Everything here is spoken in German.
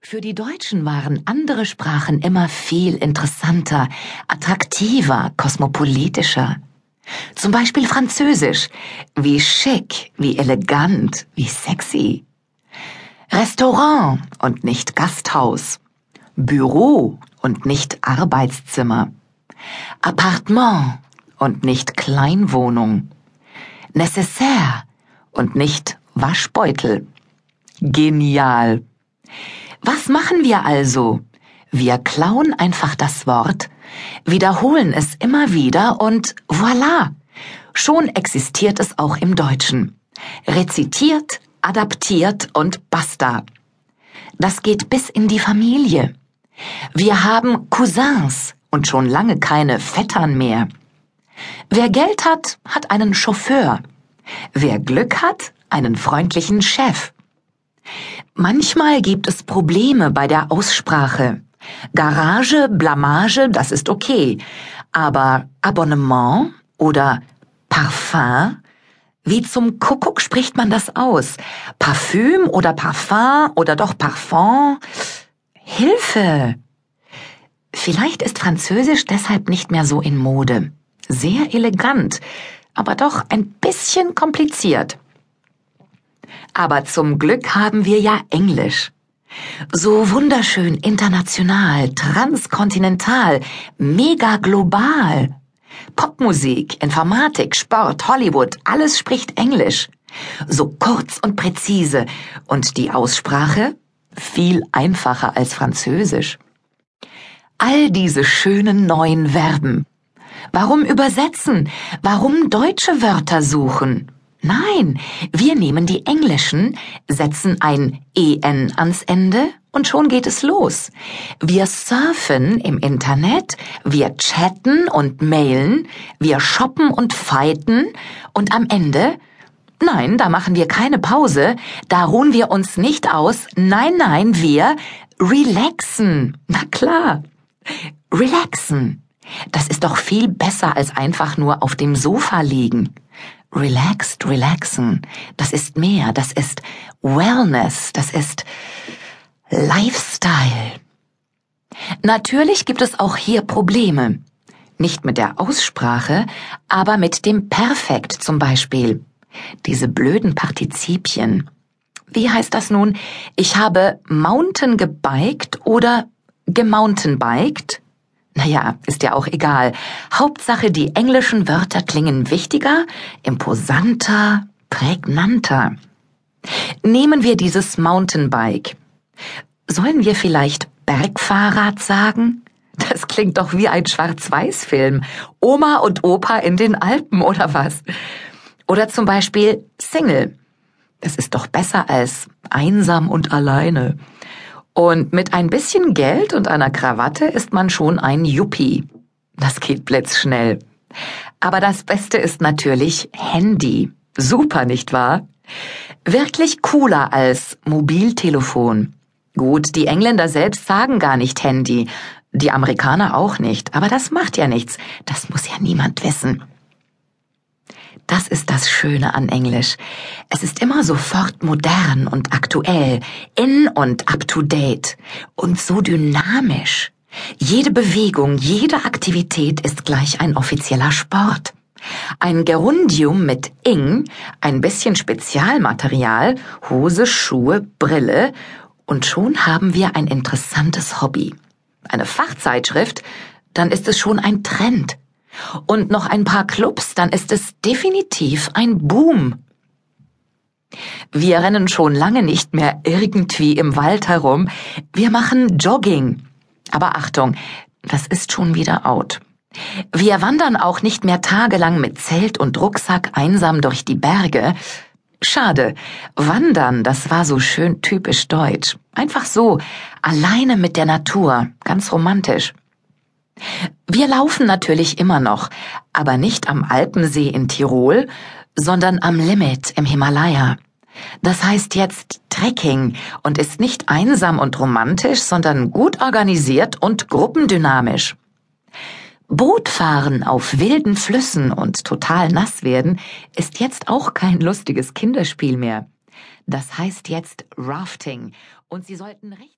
Für die Deutschen waren andere Sprachen immer viel interessanter, attraktiver, kosmopolitischer. Zum Beispiel Französisch. Wie schick, wie elegant, wie sexy. Restaurant und nicht Gasthaus. Büro und nicht Arbeitszimmer. Appartement und nicht Kleinwohnung. Necessaire und nicht Waschbeutel. Genial. Was machen wir also? Wir klauen einfach das Wort, wiederholen es immer wieder und voilà, schon existiert es auch im Deutschen. Rezitiert, adaptiert und basta. Das geht bis in die Familie. Wir haben Cousins und schon lange keine Vettern mehr. Wer Geld hat, hat einen Chauffeur. Wer Glück hat, einen freundlichen Chef. Manchmal gibt es Probleme bei der Aussprache. Garage, Blamage, das ist okay. Aber Abonnement oder Parfum? Wie zum Kuckuck spricht man das aus? Parfüm oder Parfum oder doch Parfum? Hilfe! Vielleicht ist Französisch deshalb nicht mehr so in Mode. Sehr elegant, aber doch ein bisschen kompliziert. Aber zum Glück haben wir ja Englisch. So wunderschön international, transkontinental, mega global. Popmusik, Informatik, Sport, Hollywood, alles spricht Englisch. So kurz und präzise und die Aussprache viel einfacher als Französisch. All diese schönen neuen Verben. Warum übersetzen? Warum deutsche Wörter suchen? Nein, wir nehmen die englischen, setzen ein en ans Ende und schon geht es los. Wir surfen im Internet, wir chatten und mailen, wir shoppen und fighten und am Ende Nein, da machen wir keine Pause, da ruhen wir uns nicht aus, nein, nein, wir relaxen. Na klar. Relaxen. Das ist doch viel besser als einfach nur auf dem Sofa liegen. Relaxed, relaxen, das ist mehr, das ist Wellness, das ist Lifestyle. Natürlich gibt es auch hier Probleme. Nicht mit der Aussprache, aber mit dem Perfekt zum Beispiel. Diese blöden Partizipien. Wie heißt das nun? Ich habe Mountain gebiked oder gemountainbiked? Naja, ist ja auch egal. Hauptsache, die englischen Wörter klingen wichtiger, imposanter, prägnanter. Nehmen wir dieses Mountainbike. Sollen wir vielleicht Bergfahrrad sagen? Das klingt doch wie ein Schwarz-Weiß-Film. Oma und Opa in den Alpen oder was? Oder zum Beispiel Single. Das ist doch besser als einsam und alleine. Und mit ein bisschen Geld und einer Krawatte ist man schon ein Yuppie. Das geht blitzschnell. Aber das Beste ist natürlich Handy. Super, nicht wahr? Wirklich cooler als Mobiltelefon. Gut, die Engländer selbst sagen gar nicht Handy, die Amerikaner auch nicht, aber das macht ja nichts, das muss ja niemand wissen. Das ist das Schöne an Englisch. Es ist immer sofort modern und aktuell, in und up to date und so dynamisch. Jede Bewegung, jede Aktivität ist gleich ein offizieller Sport. Ein Gerundium mit ing, ein bisschen Spezialmaterial, Hose, Schuhe, Brille und schon haben wir ein interessantes Hobby. Eine Fachzeitschrift, dann ist es schon ein Trend und noch ein paar Clubs, dann ist es definitiv ein Boom. Wir rennen schon lange nicht mehr irgendwie im Wald herum, wir machen Jogging. Aber Achtung, das ist schon wieder out. Wir wandern auch nicht mehr tagelang mit Zelt und Rucksack einsam durch die Berge. Schade, wandern, das war so schön typisch deutsch. Einfach so, alleine mit der Natur, ganz romantisch. Wir laufen natürlich immer noch, aber nicht am Alpensee in Tirol, sondern am Limit im Himalaya. Das heißt jetzt Trekking und ist nicht einsam und romantisch, sondern gut organisiert und gruppendynamisch. Bootfahren auf wilden Flüssen und total nass werden ist jetzt auch kein lustiges Kinderspiel mehr. Das heißt jetzt Rafting und Sie sollten recht